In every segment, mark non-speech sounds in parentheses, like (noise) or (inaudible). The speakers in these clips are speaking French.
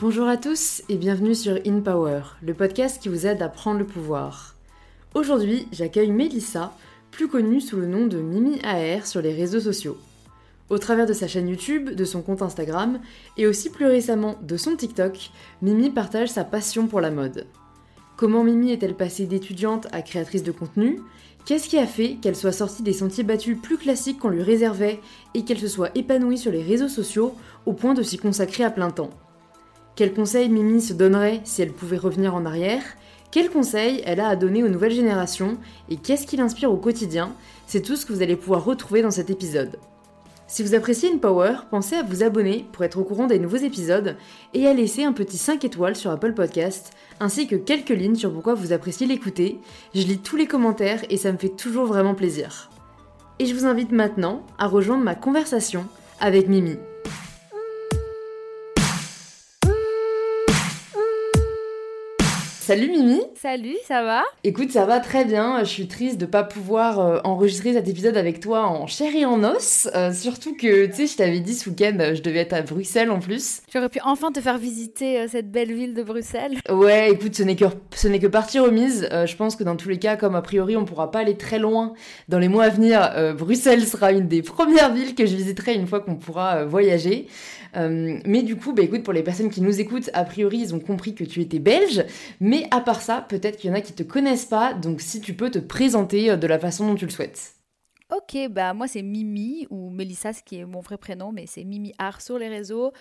Bonjour à tous et bienvenue sur In Power, le podcast qui vous aide à prendre le pouvoir. Aujourd'hui, j'accueille Mélissa, plus connue sous le nom de Mimi AR sur les réseaux sociaux. Au travers de sa chaîne YouTube, de son compte Instagram et aussi plus récemment de son TikTok, Mimi partage sa passion pour la mode. Comment Mimi est-elle passée d'étudiante à créatrice de contenu? Qu'est-ce qui a fait qu'elle soit sortie des sentiers battus plus classiques qu'on lui réservait et qu'elle se soit épanouie sur les réseaux sociaux au point de s'y consacrer à plein temps? Quels conseils Mimi se donnerait si elle pouvait revenir en arrière? Quels conseils elle a à donner aux nouvelles générations? Et qu'est-ce qui l'inspire au quotidien? C'est tout ce que vous allez pouvoir retrouver dans cet épisode. Si vous appréciez InPower, pensez à vous abonner pour être au courant des nouveaux épisodes et à laisser un petit 5 étoiles sur Apple Podcast, ainsi que quelques lignes sur pourquoi vous appréciez l'écouter. Je lis tous les commentaires et ça me fait toujours vraiment plaisir. Et je vous invite maintenant à rejoindre ma conversation avec Mimi. Salut Mimi Salut, ça va? Écoute, ça va très bien. Je suis triste de pas pouvoir euh, enregistrer cet épisode avec toi en chair et en os. Euh, surtout que, tu sais, je t'avais dit ce week-end, euh, je devais être à Bruxelles en plus. J'aurais pu enfin te faire visiter cette belle ville de Bruxelles. Ouais, écoute, ce n'est que, ce n'est que partie remise. je pense que dans tous les cas, comme a priori on pourra pas aller très loin dans les mois à venir, Bruxelles sera une des premières villes que je visiterai une fois qu'on pourra voyager. Euh, mais du coup, bah, écoute, pour les personnes qui nous écoutent, a priori, ils ont compris que tu étais belge. Mais à part ça, peut-être qu'il y en a qui te connaissent pas. Donc si tu peux te présenter euh, de la façon dont tu le souhaites. Ok, bah moi c'est Mimi ou Mélissa, ce qui est mon vrai prénom, mais c'est Mimi Art sur les réseaux.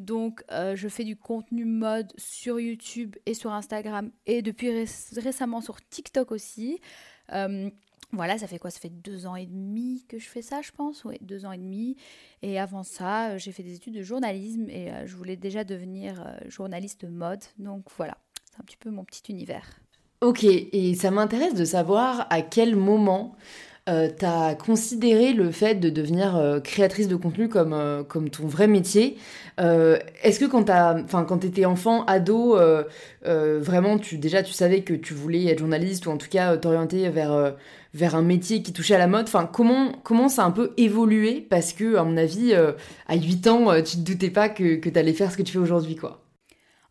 Donc euh, je fais du contenu mode sur YouTube et sur Instagram et depuis récemment sur TikTok aussi. Voilà, ça fait quoi? Ça fait deux ans et demi que je fais ça, je pense? Oui, deux ans et demi. Et avant ça, euh, j'ai fait des études de journalisme et euh, je voulais déjà devenir euh, journaliste mode. Donc voilà, c'est un petit peu mon petit univers. Ok, et ça m'intéresse de savoir à quel moment euh, considéré le fait de devenir créatrice de contenu comme, comme ton vrai métier. Est-ce que quand tu étais enfant, ado, vraiment tu, déjà tu savais que tu voulais être journaliste ou en tout cas t'orienter vers vers un métier qui touchait à la mode? Enfin, comment, comment ça a un peu évolué? Parce que, à mon avis, euh, à 8 ans, euh, tu te doutais pas que, que tu allais faire ce que tu fais aujourd'hui, quoi.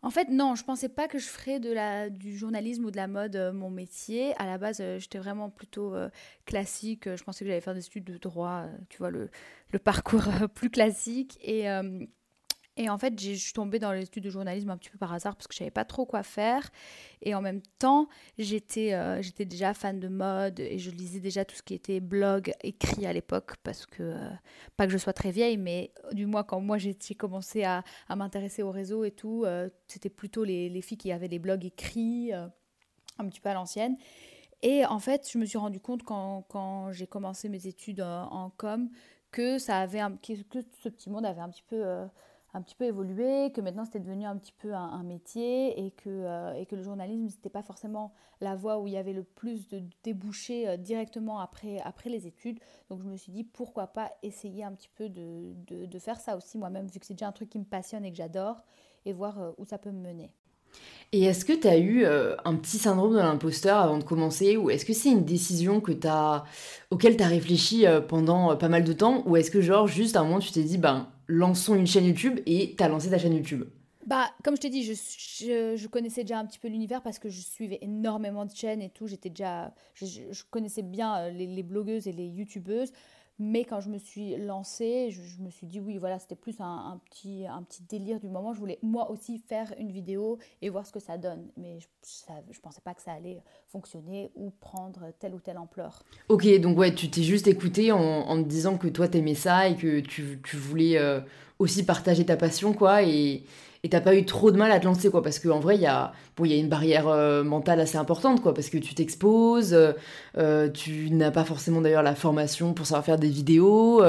En fait, non, je pensais pas que je ferais de la, du journalisme ou de la mode euh, mon métier. À la base, j'étais vraiment plutôt classique. Je pensais que j'allais faire des études de droit, tu vois, le, le parcours plus classique. Et, et en fait, je suis tombée dans l'étude de journalisme un petit peu par hasard parce que je savais pas trop quoi faire. Et en même temps, j'étais euh, déjà fan de mode et je lisais déjà tout ce qui était blog écrit à l'époque parce que, euh, pas que je sois très vieille, mais du moins quand moi j'ai commencé à, à m'intéresser au réseau et tout, euh, c'était plutôt les, les, filles qui avaient des blogs écrits, un petit peu à l'ancienne. Et en fait, je me suis rendu compte quand, quand j'ai commencé mes études en, com que, ça avait que ce petit monde avait un petit peu un petit peu évolué, que maintenant c'était devenu un petit peu un, métier et que, euh, et que le journalisme, n'était pas forcément la voie où il y avait le plus de débouchés euh, directement après, après les études. Donc je me suis dit, pourquoi pas essayer un petit peu de, de, faire ça aussi moi-même, vu que c'est déjà un truc qui me passionne et que j'adore, et voir euh, où ça peut me mener. Et est-ce que tu as eu un petit syndrome de l'imposteur avant de commencer Ou est-ce que c'est une décision que as, auquel tu as réfléchi pendant pas mal de temps Ou est-ce que, genre, juste à un moment, tu t'es dit, ben, lançons une chaîne YouTube et t'as lancé ta chaîne YouTube bah, comme je t'ai dit, je, je, connaissais déjà un petit peu l'univers parce que je suivais énormément de chaînes et tout. J'étais déjà, je, connaissais bien euh, les, blogueuses et les youtubeuses. Mais quand je me suis lancée, je, me suis dit oui, voilà, c'était plus un, petit, un petit délire du moment. Je voulais moi aussi faire une vidéo et voir ce que ça donne. Mais je ne pensais pas que ça allait fonctionner ou prendre telle ou telle ampleur. Ok, donc ouais, tu t'es juste écouté en, en, te disant que toi t'aimais ça et que tu, tu voulais euh, aussi partager ta passion, quoi. Et, et t'as pas eu trop de mal à te lancer quoi parce qu'en vrai il y a bon il y a une barrière euh, mentale assez importante quoi parce que tu t'exposes euh, euh, tu n'as pas forcément d'ailleurs la formation pour savoir faire des vidéos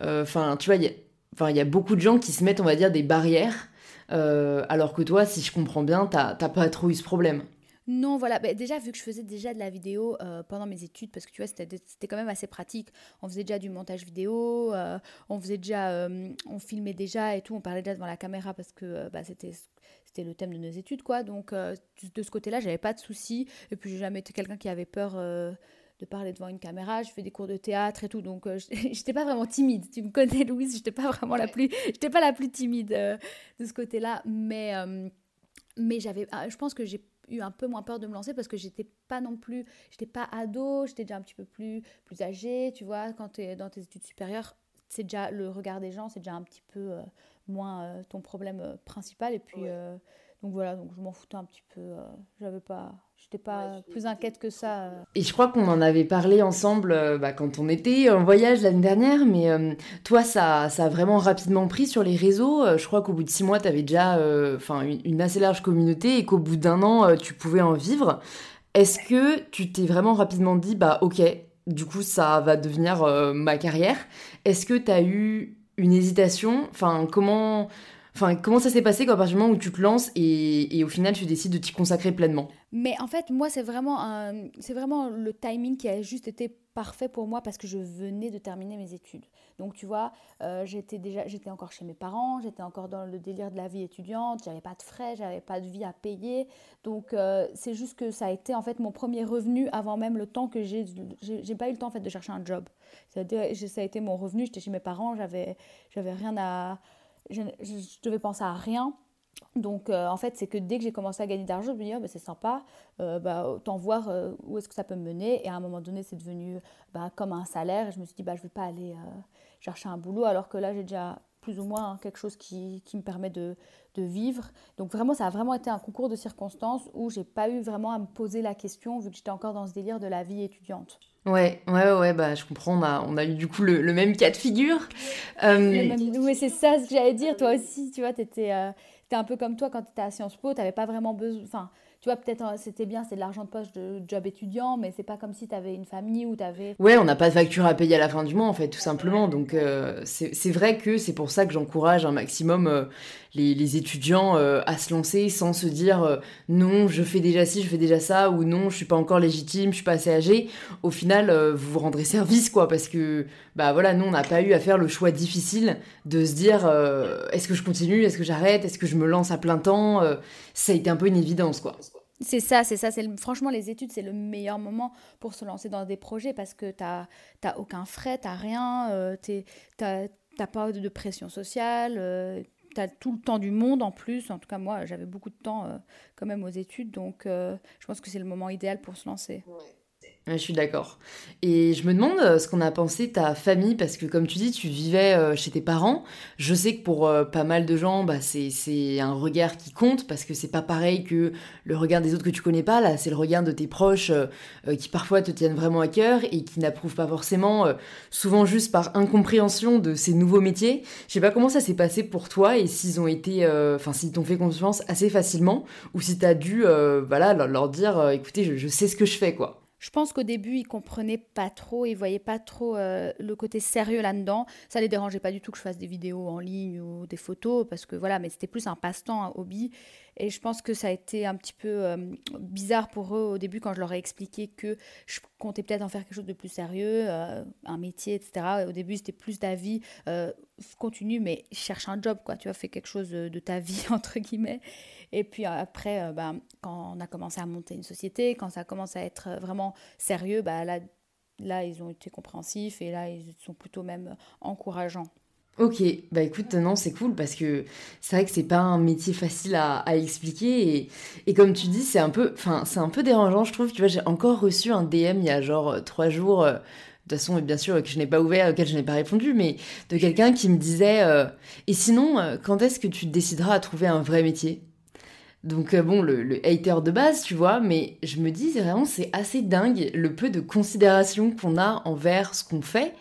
enfin tu vois il y a enfin il y a beaucoup de gens qui se mettent on va dire des barrières alors que toi si je comprends bien t'as pas trop eu ce problème non, voilà. Bah, déjà, vu que je faisais déjà de la vidéo euh, pendant mes études, parce que tu vois, c'était quand même assez pratique. On faisait déjà du montage vidéo, euh, on faisait déjà, euh, on filmait déjà et tout, on parlait déjà devant la caméra parce que bah, c'était c'était le thème de nos études, quoi. Donc, de ce côté-là, j'avais pas de soucis. Et puis, j'ai jamais été quelqu'un qui avait peur de parler devant une caméra. Je fais des cours de théâtre et tout, donc je (laughs) j'étais pas vraiment timide. Tu me connais, Louise, j'étais pas vraiment la plus, j'étais pas la plus timide de ce côté-là, mais mais j'avais, ah, je pense que j'ai eu un peu moins peur de me lancer parce que j'étais pas non plus, j'étais pas ado, j'étais déjà un petit peu plus, plus âgée, tu vois, quand tu es dans tes études supérieures, c'est déjà le regard des gens, c'est déjà un petit peu euh, moins euh, ton problème euh, principal. Et puis, donc voilà, donc je m'en foutais un petit peu, j'avais pas, j'étais pas plus inquiète que ça. Et je crois qu'on en avait parlé ensemble bah, quand on était en voyage l'année dernière, mais toi, ça, ça a vraiment rapidement pris sur les réseaux. je crois qu'au bout de six mois, tu avais déjà enfin une, une, assez large communauté et qu'au bout d'un an, tu pouvais en vivre. Est-ce que tu t'es vraiment rapidement dit, bah ok, du coup, ça va devenir euh, ma carrière? Est-ce que tu as eu une hésitation? Enfin, comment, enfin, comment ça s'est passé quand, à partir du moment où tu te lances et, au final tu décides de t'y consacrer pleinement Mais en fait, moi, c'est vraiment, vraiment le timing qui a juste été parfait pour moi parce que je venais de terminer mes études. Donc tu vois, euh, j'étais déjà, j'étais encore chez mes parents, j'étais encore dans le délire de la vie étudiante, j'avais pas de frais, j'avais pas de vie à payer. Donc euh, c'est juste que ça a été en fait mon premier revenu avant même le temps que j'ai, j'ai pas eu le temps en fait de chercher un job. Ça a été, mon revenu, j'étais chez mes parents, j'avais rien à, je, je devais penser à rien. Donc, euh, en fait, c'est que dès que j'ai commencé à gagner d'argent, je me dis, oh, bah, c'est sympa, euh, bah, autant voir euh, où est-ce que ça peut me mener. Et à un moment donné, c'est devenu bah, comme un salaire. Et je me suis dit, bah, je ne vais pas aller chercher un boulot, alors que là, j'ai déjà plus ou moins quelque chose qui, qui me permet de, de, vivre. Donc, vraiment, ça a vraiment été un concours de circonstances où j'ai pas eu vraiment à me poser la question, vu que j'étais encore dans ce délire de la vie étudiante. Ouais, ouais, ouais, bah, je comprends. On a, on a eu du coup le, même cas de figure. Oui, c'est ça ce que j'allais dire. Toi aussi, tu vois, tu étais un peu comme toi quand tu étais à Sciences Po, tu n'avais pas vraiment besoin. Enfin, tu vois, peut-être euh, c'était bien, c'est de l'argent de poche de job étudiant, mais c'est pas comme si tu avais une famille ou tu avais. Ouais, on n'a pas de facture à payer à la fin du mois, en fait, tout simplement. Donc, euh, c'est vrai que c'est pour ça que j'encourage un maximum euh, les, étudiants à se lancer sans se dire non, je fais déjà ci, je fais déjà ça, ou non, je suis pas encore légitime, je suis pas assez âgé. Au final, vous vous rendrez (laughs) service, quoi, parce que, bah voilà, nous, on n'a pas eu à faire le choix difficile de se dire est-ce que je continue, est-ce que j'arrête, est-ce que je me lance à plein temps. ça a été un peu une évidence, quoi. C'est ça, c'est ça. C'est franchement, les études, c'est le meilleur moment pour se lancer dans des projets parce que tu n'as aucun frais, tu n'as rien, euh, tu n'as pas de pression sociale, euh, tu as tout le temps du monde en plus. En tout cas, moi, j'avais beaucoup de temps euh, quand même aux études, donc je pense que c'est le moment idéal pour se lancer je suis d'accord. Et je me demande euh, ce qu'on a pensé ta famille, parce que comme tu dis, tu vivais euh, chez tes parents. Je sais que pour euh, pas mal de gens, bah, c'est un regard qui compte, parce que c'est pas pareil que le regard des autres que tu connais pas. Là, c'est le regard de tes proches qui parfois te tiennent vraiment à cœur et qui n'approuvent pas forcément, souvent juste par incompréhension de ces nouveaux métiers. Je sais pas comment ça s'est passé pour toi et s'ils ont été, enfin, s'ils t'ont fait confiance assez facilement ou si t'as dû, voilà, leur, dire, écoutez, je, je sais ce que je fais, quoi. Je pense qu'au début, ils comprenaient pas trop, ils voyaient pas trop euh, le côté sérieux là-dedans. Ça les dérangeait pas du tout que je fasse des vidéos en ligne ou des photos, parce que voilà, mais c'était plus un passe-temps, un hobby. Et je pense que ça a été un petit peu euh, bizarre pour eux au début quand je leur ai expliqué que je comptais peut-être en faire quelque chose de plus sérieux, euh, un métier, etc. Au début, c'était plus d'avis, continue, mais cherche un job, quoi. Tu vois, fais quelque chose de ta (laughs) vie, entre guillemets. Et puis après, euh, bah, quand on a commencé à monter une société, quand ça commence à être vraiment sérieux, bah, là, ils ont été compréhensifs et là, ils sont plutôt même encourageants. Ok, bah écoute, non, c'est cool parce que c'est vrai que c'est pas un métier facile à, expliquer et, comme tu dis, c'est un peu, enfin, c'est un peu dérangeant, je trouve. Tu vois, j'ai encore reçu un DM il y a genre euh, trois jours. Euh, de toute façon, bien sûr, que je n'ai pas ouvert, auquel je n'ai pas répondu, mais de quelqu'un qui me disait Et sinon, quand est-ce que tu décideras à trouver un vrai métier? Donc euh, bon, le, le, hater de base, tu vois, mais je me dis vraiment c'est assez dingue le peu de considération qu'on a envers ce qu'on fait,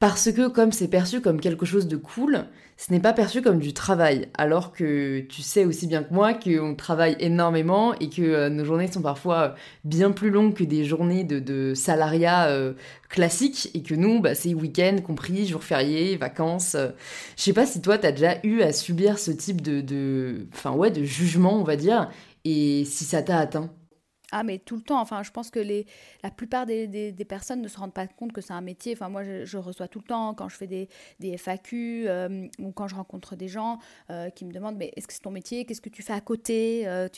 parce que comme c'est perçu comme quelque chose de cool, ce n'est pas perçu comme du travail, alors que tu sais aussi bien que moi qu'on travaille énormément et que euh, nos journées sont parfois bien plus longues que des journées de, salariat euh, classiques et que nous, bah, c'est week-end compris, jours fériés, vacances. Euh. Je sais pas si toi, tu as déjà eu à subir ce type de, de, enfin, ouais, de jugement, on va dire, et si ça t'a atteint. Ah, mais tout le temps. Enfin, je pense que les, la plupart des, des, personnes ne se rendent pas compte que c'est un métier. Enfin, moi, je, reçois tout le temps quand je fais des, des FAQ euh, ou quand je rencontre des gens euh, qui me demandent Mais est-ce que c'est ton métier? Qu'est-ce que tu fais à côté? Euh,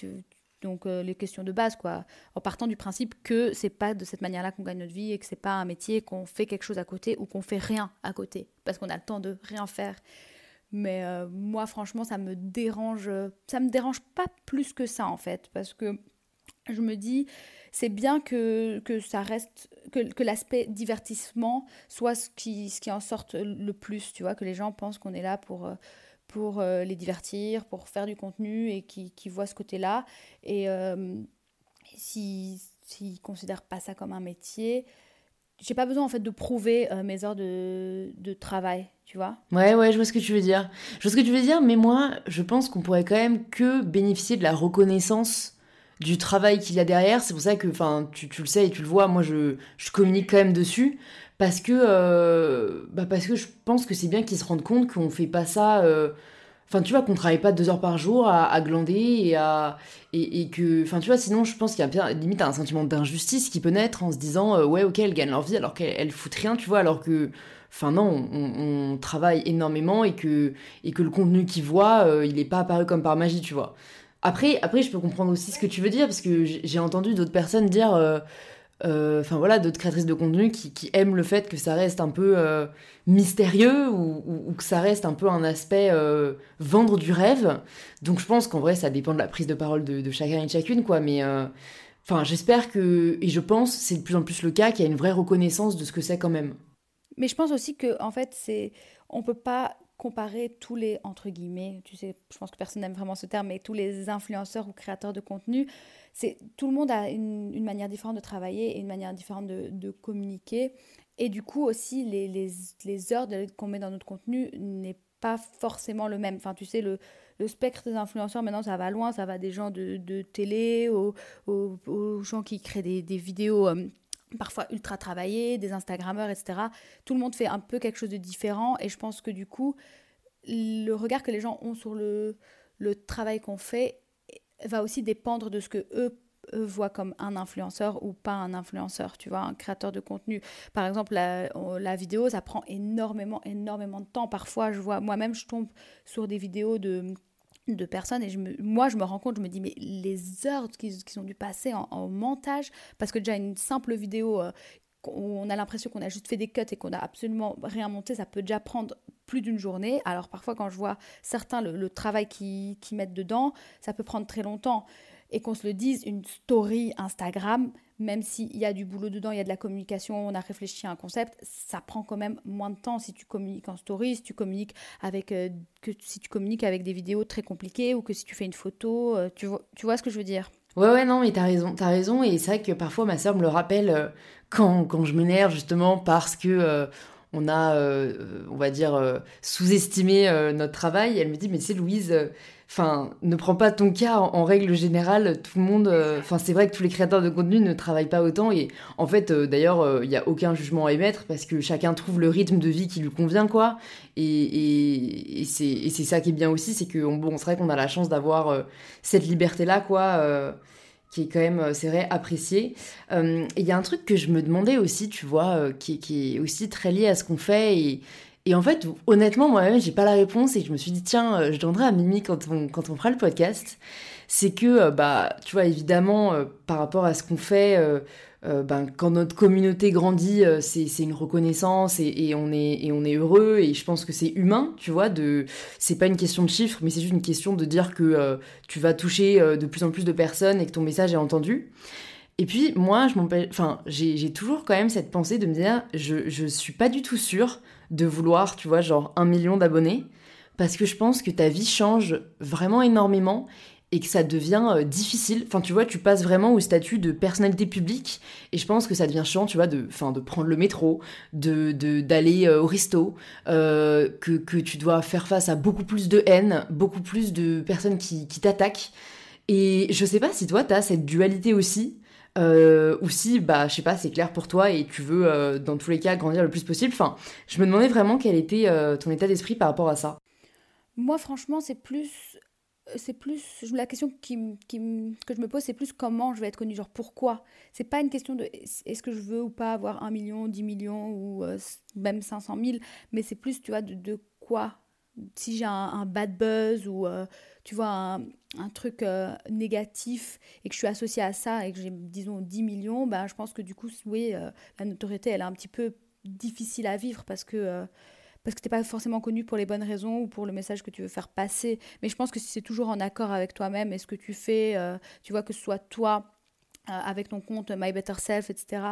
donc les questions de base, quoi. En partant du principe que c'est pas de cette manière-là qu'on gagne notre vie et que c'est pas un métier qu'on fait quelque chose à côté ou qu'on fait rien à côté, parce qu'on a le temps de rien faire. Mais moi, franchement, ça me dérange. Ça me dérange pas plus que ça, en fait, parce que je me dis, c'est bien que, que ça reste, que, que l'aspect divertissement soit ce qui, ce qui en sorte le plus, tu vois, que les gens pensent qu'on est là pour, euh, pour euh, les divertir, pour faire du contenu et qui, qui voient ce côté-là. Et euh, s'ils ne considèrent pas ça comme un métier, j'ai pas besoin en fait de prouver mes heures de, de, travail, tu vois. Ouais, ouais, je vois ce que tu veux dire. Je vois ce que tu veux dire, mais moi, je pense qu'on pourrait quand même que bénéficier de la reconnaissance du travail qu'il y a derrière. C'est pour ça que, enfin, tu, le sais et tu le vois, moi je, je communique quand même dessus parce que, euh, bah parce que je pense que c'est bien qu'ils se rendent compte qu'on fait pas ça. Euh, enfin, tu vois, qu'on travaille pas deux heures par jour à, glander et à. Et, que. Enfin, tu vois, sinon, je pense qu'il y a limite un sentiment d'injustice qui peut naître en se disant, euh, ouais, ok, elles gagnent leur vie alors qu'elles foutent rien, tu vois, alors que. Enfin, non, on, travaille énormément et que, et que le contenu qu'ils voient, il est pas apparu comme par magie, tu vois. Après, après, je peux comprendre aussi ce que tu veux dire, parce que j'ai entendu d'autres personnes dire, euh, euh, enfin voilà, d'autres créatrices de contenu qui, aiment le fait que ça reste un peu euh, mystérieux ou, que ça reste un peu un aspect vendre du rêve. Donc je pense qu'en vrai, ça dépend de la prise de parole de, chacun et de chacune, quoi. Mais enfin, j'espère que, et je pense, c'est de plus en plus le cas, qu'il y a une vraie reconnaissance de ce que c'est quand même. Mais je pense aussi que, en fait, c'est, on peut pas comparer tous les, entre guillemets, tu sais, je pense que personne n'aime vraiment ce terme, mais tous les influenceurs ou créateurs de contenu, c'est tout le monde a une, manière différente de travailler et une manière différente de, de communiquer. Et du coup aussi, les, les, les heures qu'on met dans notre contenu n'est pas forcément le même. Enfin, tu sais, le, le spectre des influenceurs, maintenant, ça va loin, ça va des gens de, de télé aux, aux, gens qui créent des, des vidéos... Euh, parfois ultra travaillés, des Instagrammeurs, etc. Tout le monde fait un peu quelque chose de différent et je pense que du coup, le regard que les gens ont sur le, le travail qu'on fait va aussi dépendre de ce que eux, voient comme un influenceur ou pas un influenceur, tu vois, un créateur de contenu. Par exemple, la, la vidéo, ça prend énormément, énormément de temps. Parfois, je vois, moi-même, je tombe sur des vidéos de de personnes et je me, moi je me rends compte, je me dis mais les heures qu'ils ont dû passer en, montage, parce que déjà une simple vidéo, euh, on a l'impression qu'on a juste fait des cuts et qu'on a absolument rien monté, ça peut déjà prendre plus d'une journée. Alors parfois quand je vois certains le, travail qu'ils mettent dedans, ça peut prendre très longtemps. Et qu'on se le dise, une story Instagram, même s'il y a du boulot dedans, il y a de la communication, on a réfléchi à un concept, ça prend quand même moins de temps. Si tu communiques en story, si tu communiques avec, euh, que si tu communiques avec des vidéos très compliquées ou que si tu fais une photo, euh, tu, vois, ce que je veux dire? Ouais, ouais, non, mais t'as raison, t'as raison, et c'est vrai que parfois ma soeur me le rappelle euh, quand, quand je m'énerve justement parce que on a, on va dire, sous-estimé notre travail. elle me dit, mais tu sais, Louise, Enfin, ne prends pas ton cas en, règle générale. Tout le monde, euh, enfin, c'est vrai que tous les créateurs de contenu ne travaillent pas autant. Et en fait, euh, d'ailleurs, il n'y a aucun jugement à émettre parce que chacun trouve le rythme de vie qui lui convient, quoi. Et, et, c'est ça qui est bien aussi, c'est que bon, c'est vrai qu'on a la chance d'avoir euh, cette liberté-là, quoi qui est quand même, c'est vrai, apprécié. Il y a un truc que je me demandais aussi, tu vois, qui, est aussi très lié à ce qu'on fait et en fait, honnêtement, moi-même, j'ai pas la réponse et je me suis dit, tiens, euh, je demanderai à Mimi quand on, quand on fera le podcast. C'est que, euh, bah, tu vois, évidemment, euh, par rapport à ce qu'on fait, ben, quand notre communauté grandit, c'est une reconnaissance et, on est, et on est heureux et je pense que c'est humain, tu vois, de, c'est pas une question de chiffres, mais c'est juste une question de dire que tu vas toucher de plus en plus de personnes et que ton message est entendu. Et puis, moi, je enfin, j'ai toujours quand même cette pensée de me dire, je, je suis pas du tout sûre de vouloir, tu vois, genre un million d'abonnés, parce que je pense que ta vie change vraiment énormément et que ça devient euh, difficile. Enfin, tu vois, tu passes vraiment au statut de personnalité publique et je pense que ça devient chiant, tu vois, de, de prendre le métro, de d'aller euh, au resto, euh, que, que, tu dois faire face à beaucoup plus de haine, beaucoup plus de personnes qui, qui t'attaquent. Et je sais pas si toi, t'as cette dualité aussi, euh, ou si, bah, je sais pas, c'est clair pour toi et tu veux, euh, dans tous les cas, grandir le plus possible. Enfin, je me demandais vraiment quel était euh, ton état d'esprit par rapport à ça. Moi, franchement, c'est plus. C'est plus. La question qui, que je me pose, c'est plus comment je vais être connue. Genre, pourquoi? C'est pas une question de est-ce que je veux ou pas avoir un million, 10 millions ou même 500 000, mais c'est plus, tu vois, de, de quoi? Si j'ai un, bad buzz ou tu vois un truc euh, négatif et que je suis associée à ça et que j'ai, disons, 10 millions, ben, je pense que du coup, oui, euh, la notoriété, elle est un petit peu difficile à vivre parce que, euh, parce que pas forcément connu pour les bonnes raisons ou pour le message que tu veux faire passer. Mais je pense que si c'est toujours en accord avec toi-même et ce que tu fais, tu vois, que ce soit toi avec ton compte My Better Self, etc.,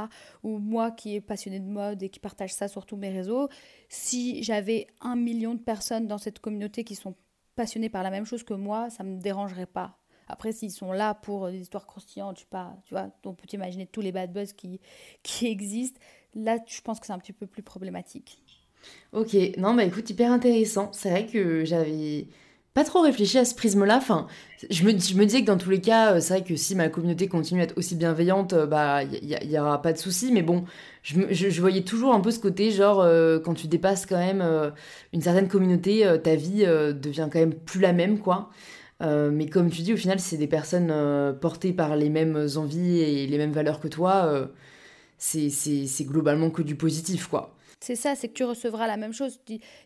ou moi qui est passionné de mode et qui partage ça sur tous mes réseaux, si j'avais un million de personnes dans cette communauté qui sont passionnés par la même chose que moi, ça me dérangerait pas. Après, s'ils sont là pour des histoires croustillantes, tu, pas, tu vois, on peut imaginer tous les bad buzz qui, (laughs) qui existent. Là, je pense que c'est un petit peu plus problématique. Ok, non, bah écoute, hyper intéressant. C'est vrai que j'avais pas trop réfléchi à ce prisme-là. Enfin, je me, je me disais que dans tous les cas, euh, c'est vrai que si ma communauté continue à être aussi bienveillante, euh, bah il y, aura pas de souci. Mais bon, je, voyais toujours un peu ce côté, genre euh, quand tu dépasses quand même une certaine communauté, ta vie devient quand même plus la même, quoi. mais comme tu dis, au final, c'est des personnes portées par les mêmes envies et les mêmes valeurs que toi. c'est globalement que du positif, quoi. C'est ça, c'est que tu recevras la même chose.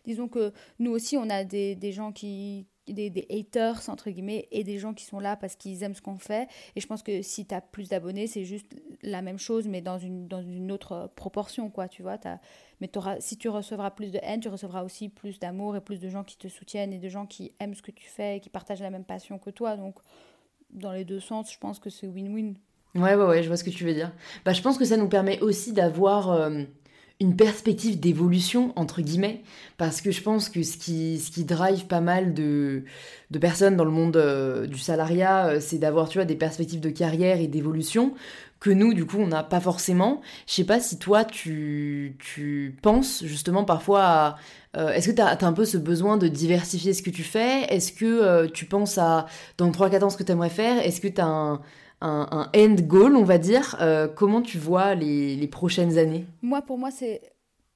disons que nous aussi, on a des gens qui, des, des, haters, entre guillemets, et des gens qui sont là parce qu'ils aiment ce qu'on fait. Et je pense que si tu as plus d'abonnés, c'est juste la même chose, mais dans une, dans une autre proportion, quoi, tu vois. As, mais si tu recevras plus de haine, tu recevras aussi plus d'amour et plus de gens qui te soutiennent et de gens qui aiment ce que tu fais et qui partagent la même passion que toi. Donc, dans les deux sens, je pense que c'est win-win. Ouais, ouais, ouais, je vois ce que tu veux dire. Bah, je pense que ça nous permet aussi d'avoir... Euh, une perspective d'évolution, entre guillemets, parce que je pense que ce qui, drive pas mal de, de personnes dans le monde euh, du salariat, euh, c'est d'avoir, tu vois, des perspectives de carrière et d'évolution que nous, du coup, on n'a pas forcément. Je sais pas si toi, tu, tu penses justement parfois à... Euh, est-ce que tu as, un peu ce besoin de diversifier ce que tu fais? Est-ce que tu penses à, dans 3-4 ans, ce que tu aimerais faire Est-ce que tu as un un, end goal, on va dire. Euh, comment tu vois les, prochaines années? Moi, pour moi, c'est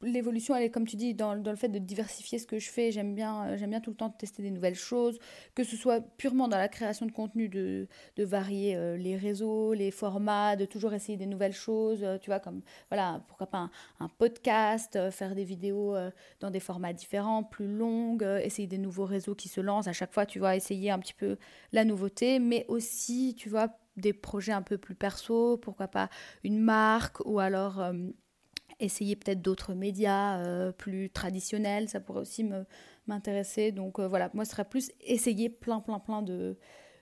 l'évolution, elle est comme tu dis dans, le fait de diversifier ce que je fais. J'aime bien, euh, j'aime bien tout le temps tester des nouvelles choses, que ce soit purement dans la création de contenu, de, varier euh, les réseaux, les formats, de toujours essayer des nouvelles choses. tu vois, comme voilà, pourquoi pas un, podcast, faire des vidéos dans des formats différents, plus longues, essayer des nouveaux réseaux qui se lancent à chaque fois. Tu vois, essayer un petit peu la nouveauté, mais aussi, tu vois des projets un peu plus perso, pourquoi pas une marque ou alors euh, essayer peut-être d'autres médias euh, plus traditionnels, ça pourrait aussi m'intéresser. Donc euh, voilà, moi ce serait plus essayer plein plein plein de,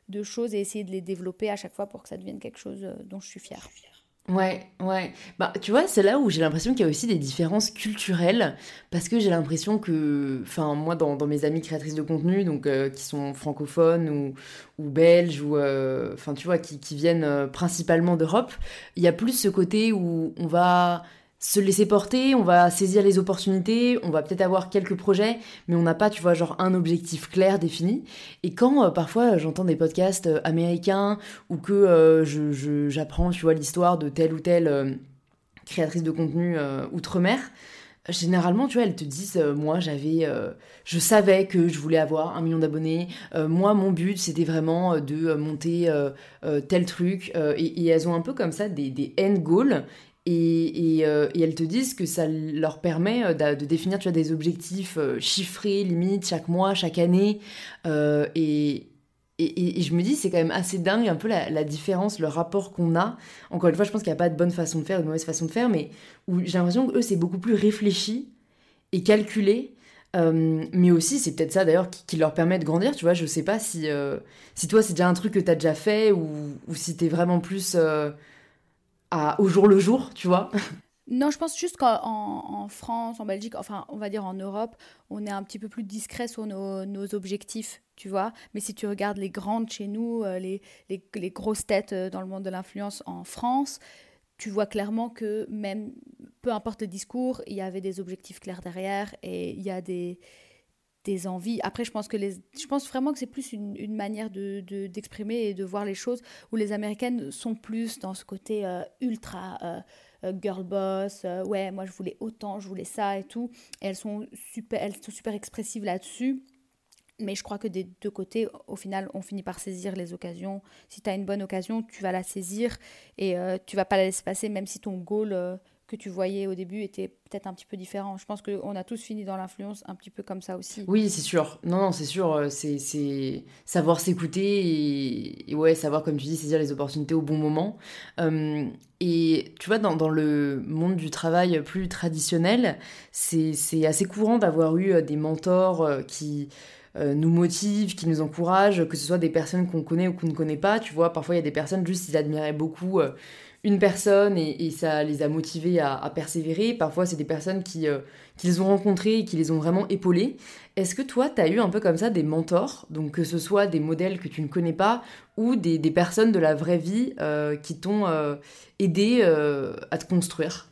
de, choses et essayer de les développer à chaque fois pour que ça devienne quelque chose dont je suis fière. Ouais, ouais. Bah, tu vois, c'est là où j'ai l'impression qu'il y a aussi des différences culturelles, parce que j'ai l'impression que, enfin, moi, dans, dans, mes amis créatrices de contenu, donc euh, qui sont francophones ou, ou belges, ou, euh, enfin, tu vois, qui, qui viennent euh, principalement d'Europe, il y a plus ce côté où on va se laisser porter, on va saisir les opportunités, on va peut-être avoir quelques projets, mais on n'a pas, tu vois, genre un objectif clair défini. Et quand euh, parfois j'entends des podcasts euh, américains ou que euh, je, j'apprends, tu vois, l'histoire de telle ou telle créatrice de contenu outre-mer, généralement, tu vois, elles te disent, moi, j'avais, je savais que je voulais avoir un million d'abonnés. moi, mon but, c'était vraiment de monter tel truc. Et, et, elles ont un peu comme ça des, des end goals euh, et, elles te disent que ça leur permet euh, de, définir tu vois, des objectifs euh, chiffrés, limite, chaque mois, chaque année. et, et, je me dis, c'est quand même assez dingue un peu la, différence, le rapport qu'on a. Encore une fois, je pense qu'il n'y a pas de bonne façon de faire, de mauvaise façon de faire, mais où j'ai l'impression que eux, c'est beaucoup plus réfléchi et calculé. mais aussi, c'est peut-être ça d'ailleurs qui, leur permet de grandir. Tu vois, je sais pas si, si toi, c'est déjà un truc que tu as déjà fait ou, ou si tu es vraiment plus au jour le jour, tu vois. Non, je pense juste qu'en en France, en Belgique, enfin, on va dire en Europe, on est un petit peu plus discret sur nos, objectifs, tu vois. Mais si tu regardes les grandes chez nous, euh, les, les, grosses têtes euh, dans le monde de l'influence en France, tu vois clairement que même, peu importe le discours, il y avait des objectifs clairs derrière et il y a des, des envies. Après, je pense que les, je pense vraiment que c'est plus une, manière de, d'exprimer et de voir les choses où les Américaines sont plus dans ce côté euh, ultra euh, euh, girl boss. ouais, moi je voulais autant, je voulais ça et tout. elles sont super, elles sont super expressives là-dessus. Mais je crois que des deux côtés, au final, on finit par saisir les occasions. Si tu as une bonne occasion, tu vas la saisir et tu vas pas la laisser passer, même si ton goal que tu voyais au début était peut-être un petit peu différent. Je pense qu'on a tous fini dans l'influence un petit peu comme ça aussi. Oui, c'est sûr. Non, non, c'est sûr. Euh, c'est savoir s'écouter et, ouais, savoir, comme tu dis, saisir les opportunités au bon moment. Euh, et tu vois, dans, dans, le monde du travail plus traditionnel, c'est assez courant d'avoir eu euh, des mentors qui nous motivent, qui nous encouragent, que ce soit des personnes qu'on connaît ou qu'on ne connaît pas. Tu vois, parfois il y a des personnes juste ils admiraient beaucoup une personne et, ça les a motivés à, persévérer. Parfois, c'est des personnes qui, euh, qu'ils ont rencontrées et qui les ont vraiment épaulées. Est-ce que toi, tu as eu un peu comme ça des mentors, donc que ce soit des modèles que tu ne connais pas ou des, personnes de la vraie vie euh, qui t'ont euh, aidé à te construire?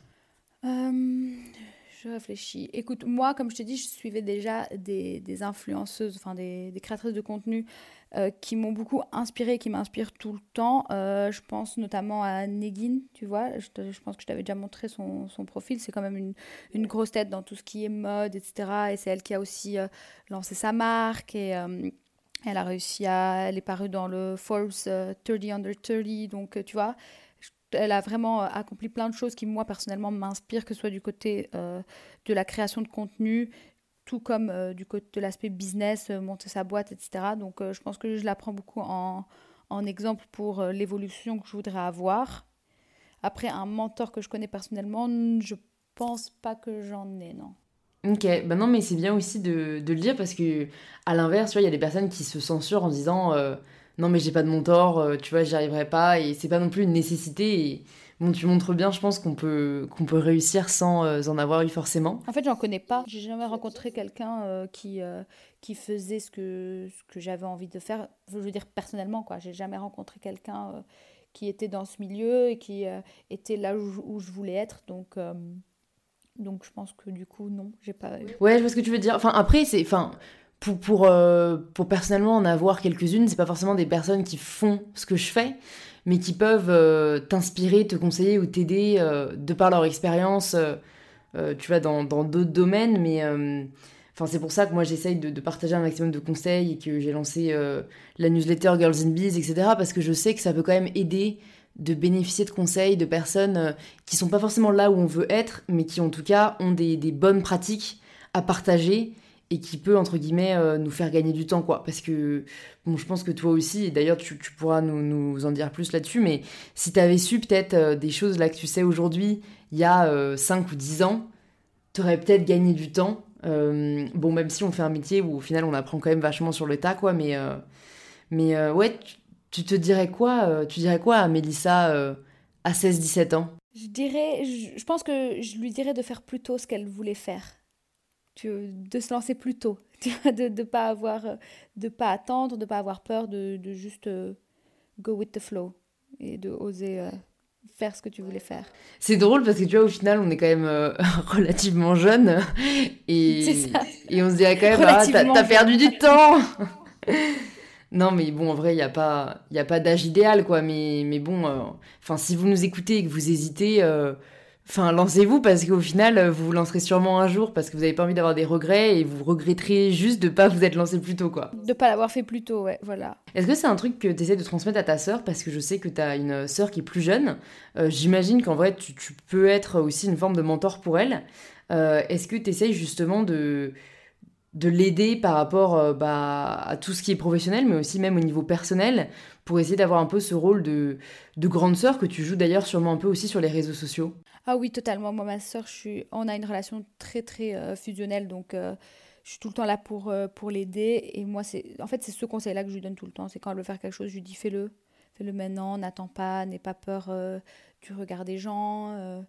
Je réfléchis. Écoute, moi, comme je te dis, je suivais déjà des, influenceuses, enfin des, des, créatrices de contenu euh, qui m'ont beaucoup inspiré, qui m'inspirent tout le temps. Euh, je pense notamment à Negin, tu vois. Je, pense que je t'avais déjà montré son, son profil. C'est quand même une, une, grosse tête dans tout ce qui est mode, etc. Et c'est elle qui a aussi euh, lancé sa marque et elle a réussi à. Elle est parue dans le Forbes 30 Under 30. Donc, tu vois, elle a vraiment accompli plein de choses qui, moi, personnellement, m'inspirent, que ce soit du côté de la création de contenu, tout comme euh, du côté de l'aspect business, euh, monter sa boîte, etc. Donc euh, je pense que je la prends beaucoup en, exemple pour l'évolution que je voudrais avoir. Après, un mentor que je connais personnellement, je pense pas que j'en ai, non. Ok, ben non, mais c'est bien aussi de, le dire parce que, à l'inverse, il y a des personnes qui se censurent en disant non, mais j'ai pas de mentor, tu vois, j'y arriverai pas, et c'est pas non plus une nécessité. Et bon, tu montres bien, je pense qu'on peut, qu'on peut réussir sans euh, en avoir eu forcément. En fait, j'en connais pas. J'ai jamais rencontré quelqu'un euh, qui, euh, qui faisait ce que, ce que j'avais envie de faire. Je veux dire, personnellement, quoi. J'ai jamais rencontré quelqu'un qui était dans ce milieu et qui était là où, je voulais être. Donc. donc je pense que du coup, non, j'ai pas. Ouais, je vois ce que tu veux dire. Enfin, après, c'est. Enfin, pour, pour, personnellement en avoir quelques-unes, c'est pas forcément des personnes qui font ce que je fais, mais qui peuvent euh, t'inspirer, te conseiller ou t'aider euh, de par leur expérience, euh, tu vois, dans d'autres domaines. Mais enfin, c'est pour ça que moi j'essaye de, partager un maximum de conseils et que j'ai lancé la newsletter Girls in Bees, etc. Parce que je sais que ça peut quand même aider de bénéficier de conseils de personnes qui sont pas forcément là où on veut être, mais qui en tout cas ont des bonnes pratiques à partager et qui peut, entre guillemets, euh, nous faire gagner du temps, quoi. Parce que, bon, je pense que toi aussi, et d'ailleurs, tu, pourras nous, nous, en dire plus là-dessus, mais si tu avais su peut-être euh, des choses là que tu sais aujourd'hui, il y a 5 euh, ou 10 ans, tu aurais peut-être gagné du temps. bon, même si on fait un métier où au final on apprend quand même vachement sur le tas, quoi, mais, mais ouais, tu, te dirais quoi, tu dirais quoi à Mélissa à 16-17 ans? Je dirais, je pense que je lui dirais de faire plutôt ce qu'elle voulait faire de se lancer plus tôt, (laughs) de ne pas avoir, euh, de pas attendre, de pas avoir peur, de, de juste euh, go with the flow et de oser euh, faire ce que tu voulais faire. C'est drôle parce que tu vois, au final, on est quand même (laughs) relativement jeune et, (laughs) et on se dirait quand même, ah, t'as perdu du temps Non, mais bon, en vrai, il n'y a pas, y a pas d'âge idéal, quoi. Mais, mais bon, enfin, si vous nous écoutez et que vous hésitez, Enfin, lancez-vous parce qu'au final, vous vous lancerez sûrement un jour parce que vous n'avez pas envie d'avoir des regrets et vous regretterez juste de pas vous être lancé plus tôt, quoi. De pas l'avoir fait plus tôt, ouais, voilà. Est-ce que c'est un truc que tu essaies de transmettre à ta sœur? Parce que je sais que tu as une sœur qui est plus jeune euh, J'imagine qu'en vrai, tu, peux être aussi une forme de mentor pour elle. Euh, est-ce que tu essayes justement de de l'aider par rapport euh, bah, à tout ce qui est professionnel, mais aussi même au niveau personnel, pour essayer d'avoir un peu ce rôle de, de grande sœur que tu joues d'ailleurs sûrement un peu aussi sur les réseaux sociaux? Ah oui, totalement. Moi, ma soeur, je suis... on a une relation très, très euh, fusionnelle. Donc, euh, je suis tout le temps là pour, euh, pour l'aider. Et moi, c'est en fait, c'est ce conseil-là que je lui donne tout le temps. C'est quand elle veut faire quelque chose, je lui dis fais-le. Fais-le maintenant, n'attends pas, n'aie pas peur du regard des gens.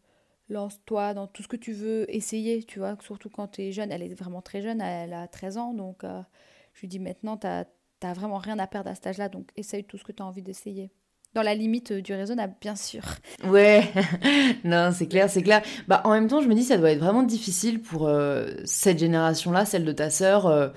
Lance-toi dans tout ce que tu veux, essayer, tu vois. Surtout quand tu es jeune. Elle est vraiment très jeune, elle a 13 ans. Donc, je lui dis maintenant, tu n'as vraiment rien à perdre à cet âge-là. Donc, essaye tout ce que tu as envie d'essayer dans la limite du raisonnable, bien sûr. Ouais, (laughs) non, c'est clair, c'est clair. Bah, en même temps, je me dis, ça doit être vraiment difficile pour euh, cette génération-là, celle de ta sœur, euh,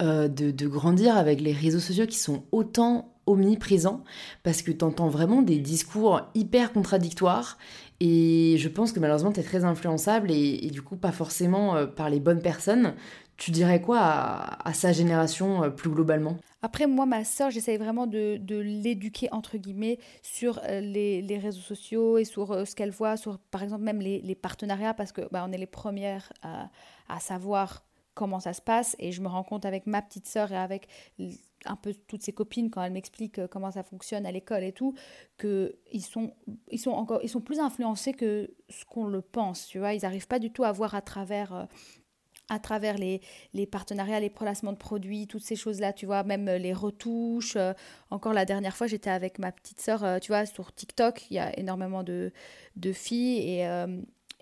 euh, de, de, grandir avec les réseaux sociaux qui sont autant omniprésents, parce que tu entends vraiment des discours hyper contradictoires Et je pense que malheureusement, tu es très influençable et, du coup, pas forcément euh, par les bonnes personnes. Tu dirais quoi à, sa génération euh, plus globalement? Après, moi, ma soeur, j'essaye vraiment de, l'éduquer, entre guillemets, sur euh, les, réseaux sociaux et sur ce qu'elle voit, sur par exemple même les, partenariats, parce que bah, est les premières à, savoir comment ça se passe. Et je me rends compte avec ma petite sœur et avec un peu toutes ses copines quand elles m'expliquent euh, comment ça fonctionne à l'école et tout, qu'ils sont, ils sont, encore, ils sont plus influencés que ce qu'on le pense, tu vois. Ils n'arrivent pas du tout à voir à travers... Euh, à travers les, les, partenariats, les placements de produits, toutes ces choses-là, tu vois, même euh, les retouches. encore la dernière fois, j'étais avec ma petite sœur, tu vois, sur TikTok, il y a énormément de, de filles et,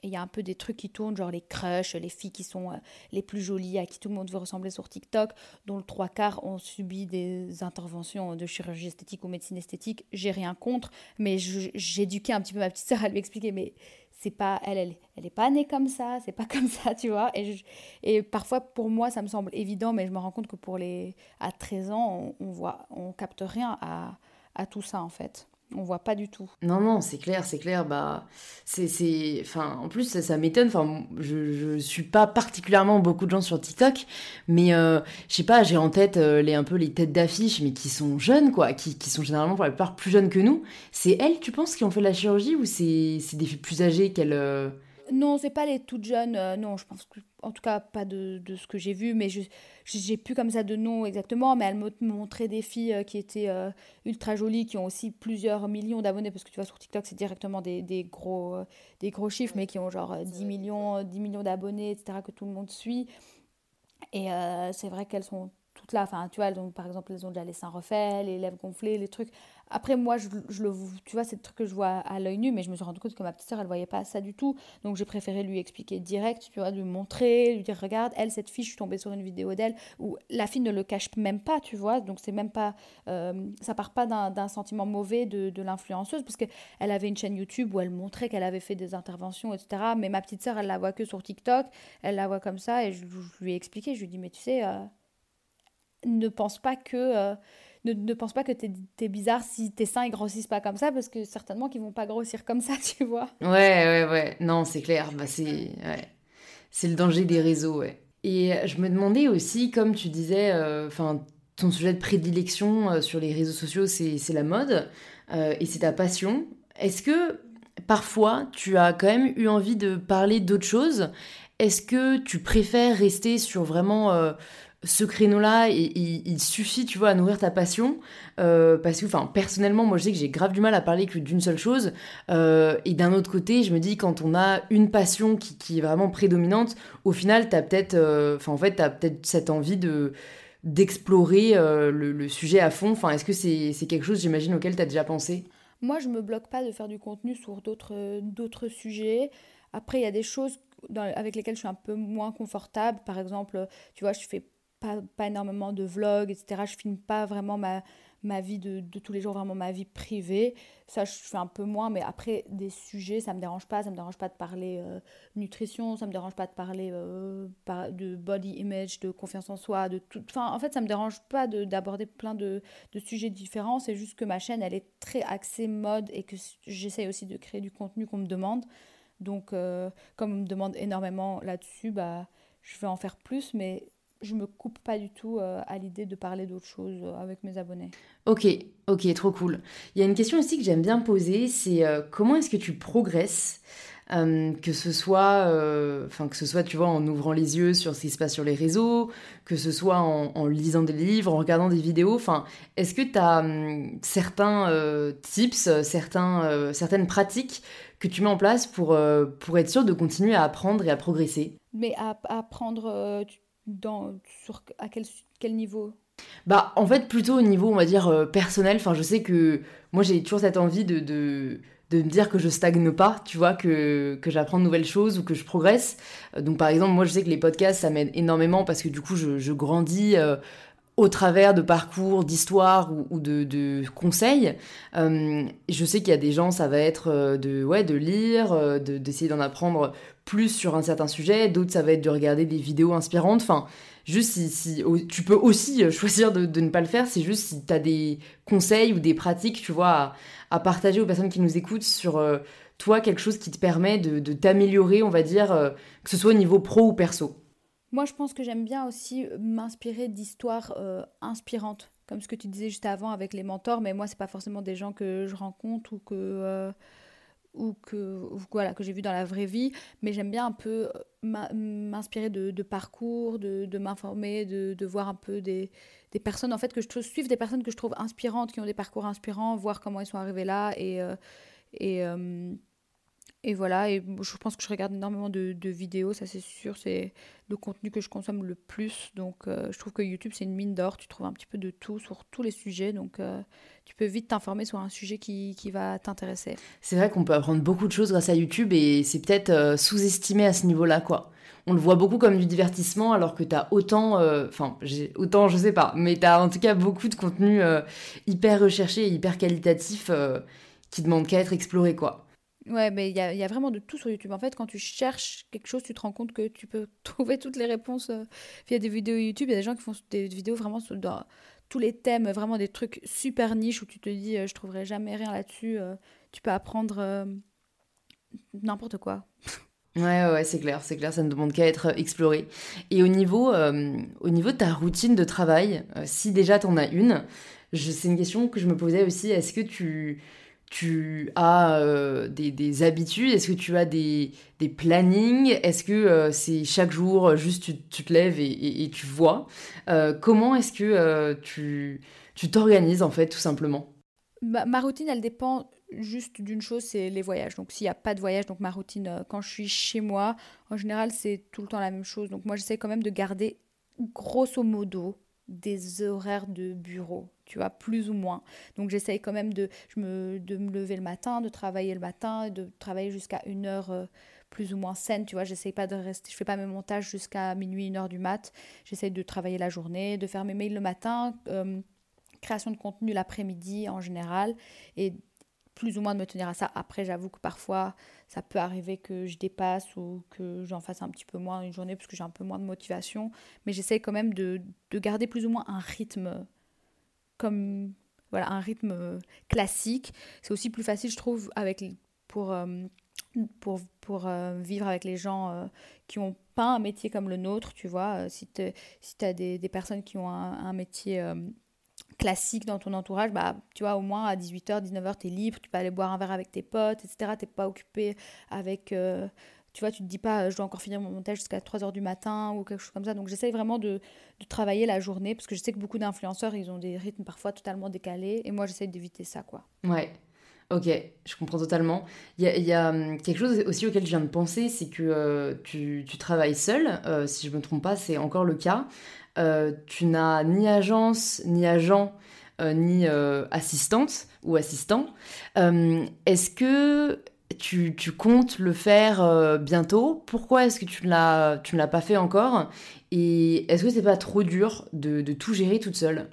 il y a un peu des trucs qui tournent, genre les crushs, les filles qui sont euh, les plus jolies, à qui tout le monde veut ressembler sur TikTok, dont le trois quarts ont subi des interventions de chirurgie esthétique ou médecine esthétique. J'ai rien contre, mais j'éduquais un petit peu ma petite sœur à lui expliquer, mais c'est pas elle, elle, elle est pas née comme ça, c'est pas (laughs) comme ça, tu vois. Et, et parfois, pour moi, ça me semble évident, mais je me rends compte que pour les à 13 ans, on, on voit, on capte rien à, à tout ça en fait. On voit pas du tout. Non, non, c'est clair, c'est clair. Bah, c'est, enfin, en plus, ça, m'étonne. Enfin, je, je suis pas particulièrement beaucoup de gens sur TikTok, mais euh, je sais pas, j'ai en tête euh, les un peu les têtes d'affiche, mais qui sont jeunes, quoi, qui, qui, sont généralement pour la plupart plus jeunes que nous. C'est elles, tu penses, qui ont fait la chirurgie ou c'est, des filles plus âgées qu'elles euh, non, c'est pas les toutes jeunes. Euh, non, je pense que, en tout cas, pas de, de ce que j'ai vu, mais je j'ai plus comme ça de nom exactement. Mais elle me montrait des filles euh, qui étaient euh, ultra jolies, qui ont aussi plusieurs millions d'abonnés, parce que tu vois sur TikTok c'est directement des, des gros des gros chiffres, mais qui ont genre 10 millions 10 millions d'abonnés, etc. que tout le monde suit. Et c'est vrai qu'elles sont toutes là. Enfin, tu vois, donc, par exemple, elles ont déjà les seins refaits, les lèvres gonflées, les trucs. Après, moi, je, le, tu vois, c'est le truc que je vois à l'œil nu, mais je me suis rendu compte que ma petite sœur, elle voyait pas ça du tout. Donc, j'ai préféré lui expliquer direct, tu vois, lui montrer, lui dire, regarde, elle, cette fille, je suis tombée sur une vidéo d'elle où la fille ne le cache même pas, tu vois. Donc, c'est même pas, euh, ça part pas d'un sentiment mauvais de, de l'influenceuse, parce qu'elle avait une chaîne YouTube où elle montrait qu'elle avait fait des interventions, etc. Mais ma petite sœur, elle la voit que sur TikTok, elle la voit comme ça, et je, lui ai expliqué, je lui ai dit, mais tu sais, euh, ne pense pas que. Euh, ne, pense pas que t'es es bizarre si tes seins ils grossissent pas comme ça parce que certainement qu'ils vont pas grossir comme ça, (laughs) tu vois. Ouais, ouais, ouais. Non, c'est clair. Bah, c'est le danger des réseaux. Et je me demandais aussi, comme tu disais, euh, enfin, ton sujet de prédilection euh, sur les réseaux sociaux, c'est la mode euh, et c'est ta passion. Est-ce que parfois tu as quand même eu envie de parler d'autre chose Est-ce que tu préfères rester sur vraiment ce créneau-là, il, suffit, tu vois, à nourrir ta passion. Euh, parce que, enfin, personnellement, moi, je sais que j'ai grave du mal à parler que d'une seule chose. Euh, et d'un autre côté, je me dis, quand on a une passion qui, est vraiment prédominante, au final, t'as peut-être, euh, enfin, en fait, t'as peut-être cette envie de d'explorer le, sujet à fond. Enfin, est-ce que c'est quelque chose, j'imagine, auquel t'as déjà pensé? Moi, je me bloque pas de faire du contenu sur d'autres d'autres sujets. Après, il y a des choses avec lesquelles je suis un peu moins confortable. Par exemple, tu vois, je fais pas, pas, énormément de vlogs, etc. Je filme pas vraiment ma, ma vie de, de, tous les jours, vraiment ma vie privée. Ça, je fais un peu moins, mais après, des sujets, ça me dérange pas. Ça me dérange pas de parler euh, nutrition, ça me dérange pas de parler euh, de body image, de confiance en soi, de tout. Enfin, en fait, ça me dérange pas d'aborder plein de, de, sujets différents. C'est juste que ma chaîne, elle est très axée mode et que j'essaye aussi de créer du contenu qu'on me demande. Donc, euh, comme on me demande énormément là-dessus, bah, je vais en faire plus, mais je me coupe pas du tout euh, à l'idée de parler d'autres choses euh, avec mes abonnés. Ok, ok, trop cool. Il y a une question aussi que j'aime bien poser, c'est euh, comment est-ce que tu progresses que ce soit, enfin que ce soit, tu vois, en ouvrant les yeux sur ce qui se passe sur les réseaux, que ce soit en, lisant des livres, en regardant des vidéos. Enfin, est-ce que tu as hum, certains tips, certains, certaines pratiques que tu mets en place pour, pour être sûr de continuer à apprendre et à progresser? Mais à, apprendre, dans, sur, à quel, quel niveau? Bah, en fait, plutôt au niveau, on va dire, euh, personnel. Enfin, je sais que moi, j'ai toujours cette envie de, de, de, me dire que je stagne pas, tu vois, que, que j'apprends de nouvelles choses ou que je progresse. Euh, donc, par exemple, moi, je sais que les podcasts, ça m'aide énormément parce que du coup, je, je grandis. Euh, au travers de parcours, d'histoires ou, de, conseils. je sais qu'il y a des gens, ça va être de, ouais, de lire, d'essayer d'en apprendre plus sur un certain sujet, d'autres ça va être de regarder des vidéos inspirantes. Enfin, juste si, tu peux aussi choisir de, ne pas le faire, c'est juste si tu as des conseils ou des pratiques, tu vois, à, partager aux personnes qui nous écoutent sur toi quelque chose qui te permet de, t'améliorer, on va dire, que ce soit au niveau pro ou perso. Moi, je pense que j'aime bien aussi m'inspirer d'histoires inspirantes comme ce que tu disais juste avant avec les mentors, mais moi, c'est pas forcément des gens que je rencontre ou que, euh, ou que, voilà, que j'ai vu dans la vraie vie, mais j'aime bien un peu euh, m'inspirer de, parcours, de, m'informer, de, voir un peu des, personnes, en fait, que je trouve, suivre des personnes que je trouve inspirantes, qui ont des parcours inspirants, voir comment ils sont arrivés là. Euh, et et voilà, et je pense que je regarde énormément de, vidéos, ça c'est sûr, c'est le contenu que je consomme le plus. Donc euh, je trouve que YouTube c'est une mine d'or, tu trouves un petit peu de tout sur tous les sujets, donc euh, tu peux vite t'informer sur un sujet qui, qui va t'intéresser. C'est vrai qu'on peut apprendre beaucoup de choses grâce à YouTube et c'est peut-être euh, sous-estimé à ce niveau-là, quoi. On le voit beaucoup comme du divertissement alors que t'as autant, enfin autant je sais pas, mais t'as en tout cas beaucoup de contenu hyper recherché et hyper qualitatif qui demande qu'à être exploré, quoi. Ouais, mais il y a, y a, vraiment de tout sur YouTube. En fait, quand tu cherches quelque chose, tu te rends compte que tu peux (laughs) trouver toutes les réponses euh, via des vidéos YouTube. Il y a des gens qui font des vidéos vraiment sur tous les thèmes, vraiment des trucs super niches où tu te dis, euh, je trouverai jamais rien là-dessus. Euh, tu peux apprendre n'importe quoi. Ouais, ouais, c'est clair, c'est clair, ça ne demande qu'à être exploré. Et au niveau, au niveau de ta routine de travail, si déjà tu en as une, c'est une question que je me posais aussi, est-ce que tu, tu as euh, des, habitudes? Est-ce que tu as des, plannings? Est-ce que euh, c'est chaque jour, euh, juste tu, te lèves et, tu vois? Comment est-ce que tu t'organises en fait, tout simplement? Ma, routine, elle dépend juste d'une chose, c'est les voyages. Donc s'il n'y a pas de voyage, donc ma routine, quand je suis chez moi, en général, c'est tout le temps la même chose. Donc moi, j'essaie quand même de garder grosso modo des horaires de bureau, tu vois, plus ou moins. Donc j'essaye quand même de, je me, de me lever le matin, de travailler le matin, de travailler jusqu'à une heure euh, plus ou moins saine, tu vois. J'essaye pas de rester, je fais pas mes montages jusqu'à minuit, une heure du mat. J'essaye de travailler la journée, de faire mes mails le matin, euh, création de contenu l'après-midi en général, et plus ou moins de me tenir à ça. Après, j'avoue que parfois, ça peut arriver que je dépasse ou que j'en fasse un petit peu moins une journée parce que j'ai un peu moins de motivation. Mais j'essaie quand même de, de, garder plus ou moins un rythme comme voilà un rythme classique. C'est aussi plus facile, je trouve, avec pour euh, pour, pour euh, vivre avec les gens euh, qui n'ont pas un métier comme le nôtre, tu vois. si tu si as des, des, personnes qui ont un, métier classique dans ton entourage, bah, tu vois, au moins à 18h, 19h, tu es libre, tu peux aller boire un verre avec tes potes, etc. Tu pas occupé avec... Euh, tu vois, tu te dis pas, euh, je dois encore finir mon montage jusqu'à 3h du matin ou quelque chose comme ça. Donc j'essaye vraiment de, de, travailler la journée parce que je sais que beaucoup d'influenceurs, ils ont des rythmes parfois totalement décalés. Et moi, j'essaye d'éviter ça, quoi. Ouais. Ok, je comprends totalement. Il y a, hum, quelque chose aussi auquel je viens de penser, c'est que euh, tu, tu, travailles seul, si je me trompe pas, c'est encore le cas. Euh, tu n'as ni agence, ni agent, euh, ni euh, assistante ou assistant. est-ce que tu, comptes le faire bientôt. Pourquoi est-ce que tu ne l'as, tu ne l'as pas fait encore? Et est-ce que c'est pas trop dur de, tout gérer toute seule?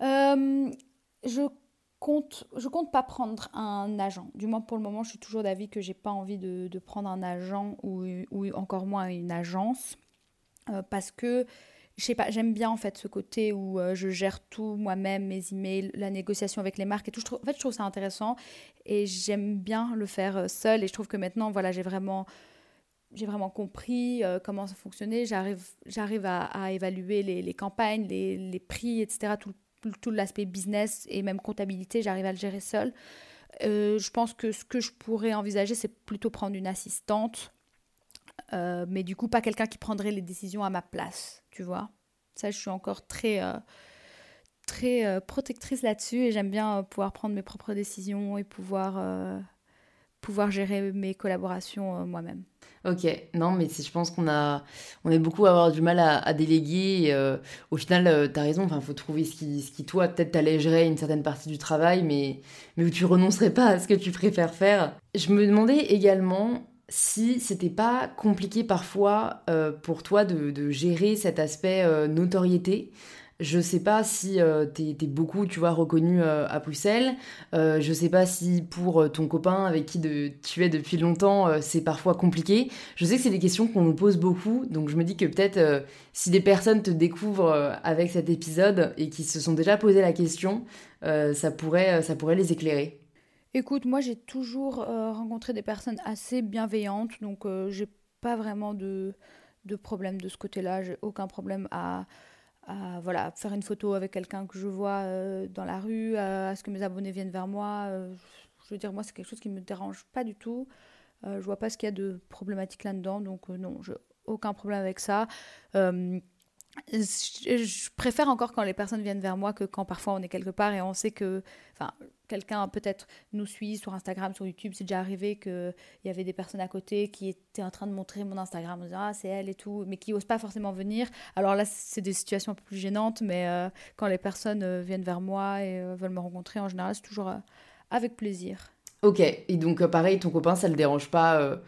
Je compte, je compte pas prendre un agent. Du moins pour le moment, je suis toujours d'avis que j'ai pas envie de, prendre un agent ou, ou, encore moins une agence parce que je sais pas, j'aime bien en fait ce côté où euh, je gère tout moi-même, mes emails, la négociation avec les marques et tout. Je trouve, en fait, je trouve ça intéressant et j'aime bien le faire euh, seul. Et je trouve que maintenant, voilà, j'ai vraiment, j'ai vraiment compris euh, comment ça fonctionnait. J'arrive, j'arrive à, évaluer les, campagnes, les, les, prix, etc. Tout, tout l'aspect business et même comptabilité, j'arrive à le gérer seul. je pense que ce que je pourrais envisager, c'est plutôt prendre une assistante euh, mais du coup, pas quelqu'un qui prendrait les décisions à ma place, tu vois. Ça, je suis encore très, euh, très euh, protectrice là-dessus et j'aime bien pouvoir prendre mes propres décisions et pouvoir, pouvoir gérer mes collaborations moi-même. Ok, non, mais je pense qu'on a, on est beaucoup à avoir du mal à, déléguer. au final, tu as raison, il faut trouver ce qui, ce qui toi, peut-être t'allégerait une certaine partie du travail, mais, mais où tu renoncerais pas à ce que tu préfères faire. Je me demandais également si c'était pas compliqué parfois euh, pour toi de, gérer cet aspect euh, notoriété. Je sais pas si euh, t'es es beaucoup, tu vois, reconnu euh, à Bruxelles. Je sais pas si pour ton copain avec qui tu es depuis longtemps, c'est parfois compliqué. Je sais que c'est des questions qu'on nous pose beaucoup, donc je me dis que peut-être si des personnes te découvrent avec cet épisode et qui se sont déjà posé la question, ça, pourrait, ça pourrait les éclairer. Écoute, moi j'ai toujours rencontré des personnes assez bienveillantes, donc j'ai pas vraiment de, de problème de ce côté-là. J'ai aucun problème à à voilà, faire une photo avec quelqu'un que je vois euh, dans la rue, à, ce que mes abonnés viennent vers moi. Euh, je veux dire, moi, c'est quelque chose qui me dérange pas du tout. Euh, je vois pas ce qu'il y a de problématique là-dedans, donc non, j'ai aucun problème avec ça je préfère encore quand les personnes viennent vers moi que quand parfois on est quelque part et on sait que enfin quelqu'un peut-être nous suit sur Instagram sur YouTube. C'est déjà arrivé qu'il y avait des personnes à côté qui étaient en train de montrer mon Instagram en disant ah c'est elle et tout mais qui osent pas forcément venir. Alors là c'est des situations un peu plus gênantes mais euh, quand les personnes euh, viennent vers moi et euh, veulent me rencontrer en général c'est toujours avec plaisir. Ok. Et donc pareil ton copain ça le dérange pas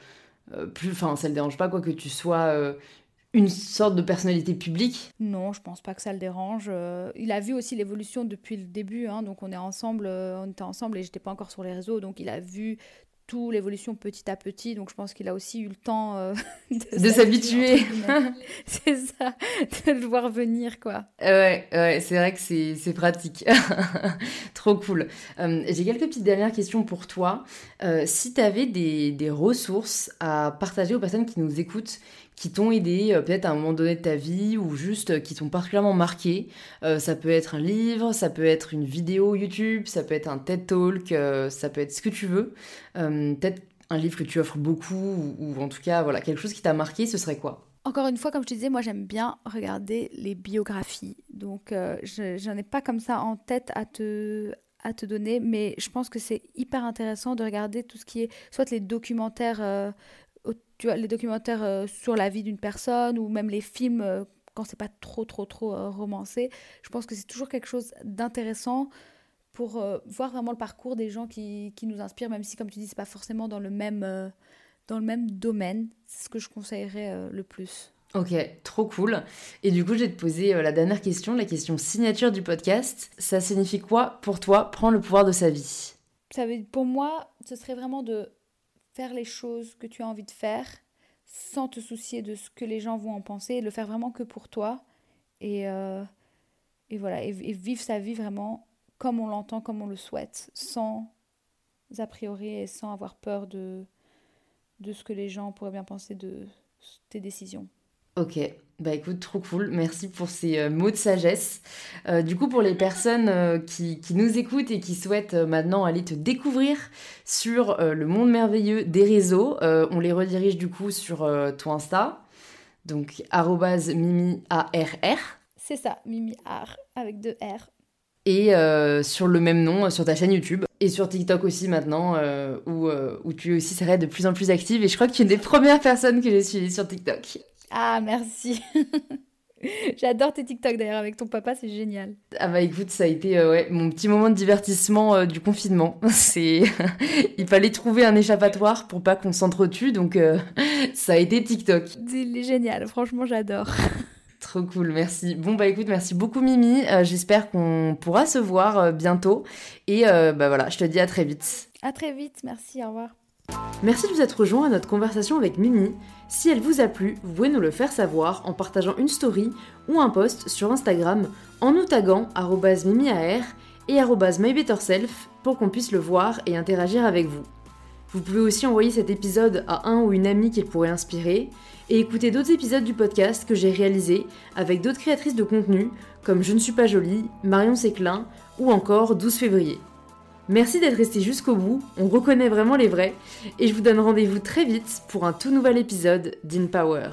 plus enfin ça le dérange pas quoi que tu sois une sorte de personnalité publique Non, je pense pas que ça le dérange. Euh, il a vu aussi l'évolution depuis le début, hein, donc on est ensemble, euh, on était ensemble et j'étais pas encore sur les réseaux, donc il a vu tout l'évolution petit à petit, donc je pense qu'il a aussi eu le temps euh, (laughs) de, s'habituer. (laughs) c'est ça, de le voir venir, quoi. Ouais, ouais c'est vrai que c'est pratique. (laughs) Trop cool. J'ai quelques petites dernières questions pour toi. si tu avais des, des ressources à partager aux personnes qui nous écoutent, qui t'ont aidé euh, peut-être à un moment donné de ta vie ou juste euh, qui t'ont particulièrement marqué. Euh, ça peut être un livre, ça peut être une vidéo YouTube, ça peut être un TED Talk, ça peut être ce que tu veux. peut-être un livre que tu offres beaucoup ou, en tout cas voilà quelque chose qui t'a marqué, ce serait quoi? Encore une fois, comme je te disais, moi j'aime bien regarder les biographies. Donc je j'en ai pas comme ça en tête à te, à te donner, mais je pense que c'est hyper intéressant de regarder tout ce qui est soit les documentaires tu vois, les documentaires euh, sur la vie d'une personne ou même les films euh, quand c'est pas trop trop trop euh, romancé. Je pense que c'est toujours quelque chose d'intéressant pour voir vraiment le parcours des gens qui, qui, nous inspirent, même si comme tu dis c'est pas forcément dans le même dans le même domaine. C'est ce que je conseillerais le plus. Ok, trop cool. Et du coup, je vais te poser la dernière question, la question signature du podcast. Ça signifie quoi pour toi prendre le pouvoir de sa vie? Ça veut, Pour moi, ce serait vraiment de faire les choses que tu as envie de faire sans te soucier de ce que les gens vont en penser, et le faire vraiment que pour toi et, euh, voilà et, vivre sa vie vraiment comme on l'entend, comme on le souhaite, sans a priori et sans avoir peur de, de ce que les gens pourraient bien penser de tes décisions. Ok, bah écoute, trop cool. Merci pour ces euh, mots de sagesse. Euh, du coup, pour les personnes euh, qui, qui, nous écoutent et qui souhaitent maintenant aller te découvrir sur le monde merveilleux des réseaux, on les redirige du coup sur ton Insta. Donc, mimiarr. C'est ça, mimiar avec deux R. Et sur le même nom, sur ta chaîne YouTube. Et sur TikTok aussi maintenant, où, où tu aussi serais de plus en plus active. Et je crois que tu es une des premières personnes que j'ai suivies sur TikTok. Ah, merci. (laughs) J'adore tes TikTok d'ailleurs avec ton papa, c'est génial. Ah bah écoute, ça a été euh, ouais, mon petit moment de divertissement euh, du confinement. (laughs) C'est (laughs) il fallait trouver un échappatoire pour pas qu'on s'entretue donc euh, ça a été TikTok. C'est génial, franchement, j'adore. Trop cool, merci. Bon bah écoute, merci beaucoup Mimi. J'espère qu'on pourra se voir bientôt et bah voilà, je te dis à très vite. À très vite, merci, au revoir. Merci de vous être rejoint à notre conversation avec Mimi. Si elle vous a plu, vous pouvez nous le faire savoir en partageant une story ou un post sur Instagram en nous taguant mimiar et mybetterself pour qu'on puisse le voir et interagir avec vous. Vous pouvez aussi envoyer cet épisode à un ou une amie qu'il pourrait inspirer et écouter d'autres épisodes du podcast que j'ai réalisé avec d'autres créatrices de contenu comme Je ne suis pas jolie, Marion Séclin ou encore 12 février. Merci d'être resté jusqu'au bout, on reconnaît vraiment les vrais, et je vous donne rendez-vous très vite pour un tout nouvel épisode d'InPower.